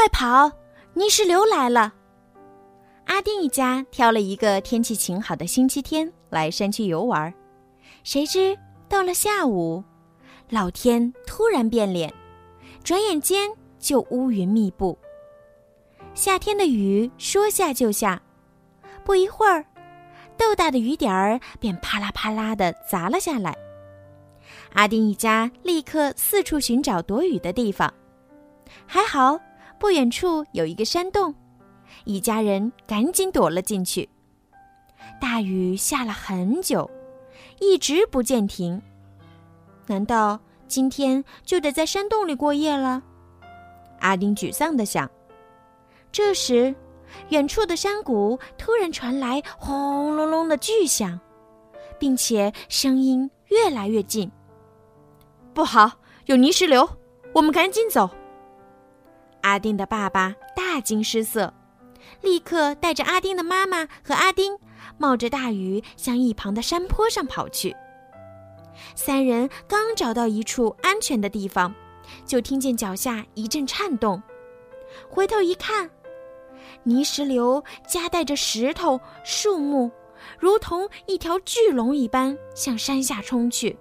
快跑！泥石流来了。阿丁一家挑了一个天气晴好的星期天来山区游玩，谁知到了下午，老天突然变脸，转眼间就乌云密布。夏天的雨说下就下，不一会儿，豆大的雨点儿便啪啦啪啦的砸了下来。阿丁一家立刻四处寻找躲雨的地方，还好不远处有一个山洞，一家人赶紧躲了进去。大雨下了很久，一直不见停，难道今天就得在山洞里过夜了？阿丁沮丧地想。这时，远处的山谷突然传来轰隆隆的巨响，并且声音越来越近。不好，有泥石流，我们赶紧走！阿丁的爸爸大惊失色，立刻带着阿丁的妈妈和阿丁，冒着大雨向一旁的山坡上跑去。三人刚找到一处安全的地方，就听见脚下一阵颤动，回头一看，泥石流夹带着石头、树木，如同一条巨龙一般向山下冲去。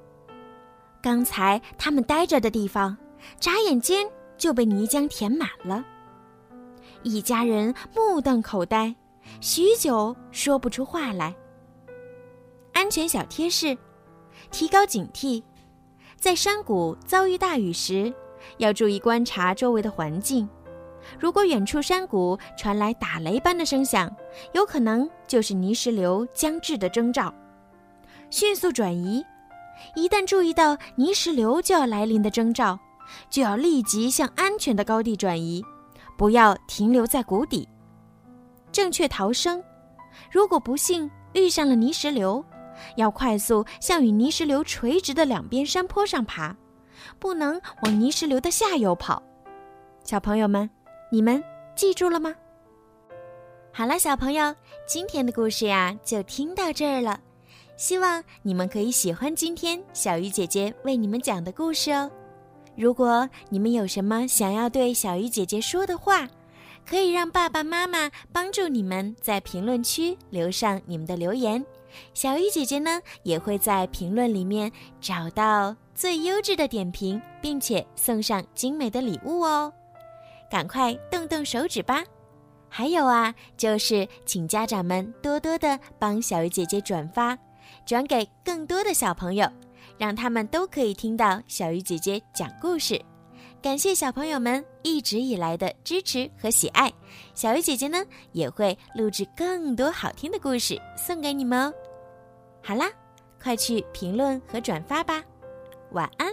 刚才他们待着的地方，眨眼间就被泥浆填满了。一家人目瞪口呆，许久说不出话来。安全小贴士：提高警惕，在山谷遭遇大雨时，要注意观察周围的环境。如果远处山谷传来打雷般的声响，有可能就是泥石流将至的征兆，迅速转移。一旦注意到泥石流就要来临的征兆，就要立即向安全的高地转移，不要停留在谷底。正确逃生，如果不幸遇上了泥石流，要快速向与泥石流垂直的两边山坡上爬，不能往泥石流的下游跑。小朋友们，你们记住了吗？好了，小朋友，今天的故事呀，就听到这儿了。希望你们可以喜欢今天小鱼姐姐为你们讲的故事哦。如果你们有什么想要对小鱼姐姐说的话，可以让爸爸妈妈帮助你们在评论区留上你们的留言。小鱼姐姐呢也会在评论里面找到最优质的点评，并且送上精美的礼物哦。赶快动动手指吧！还有啊，就是请家长们多多的帮小鱼姐姐转发。转给更多的小朋友，让他们都可以听到小鱼姐姐讲故事。感谢小朋友们一直以来的支持和喜爱，小鱼姐姐呢也会录制更多好听的故事送给你们哦。好啦，快去评论和转发吧，晚安。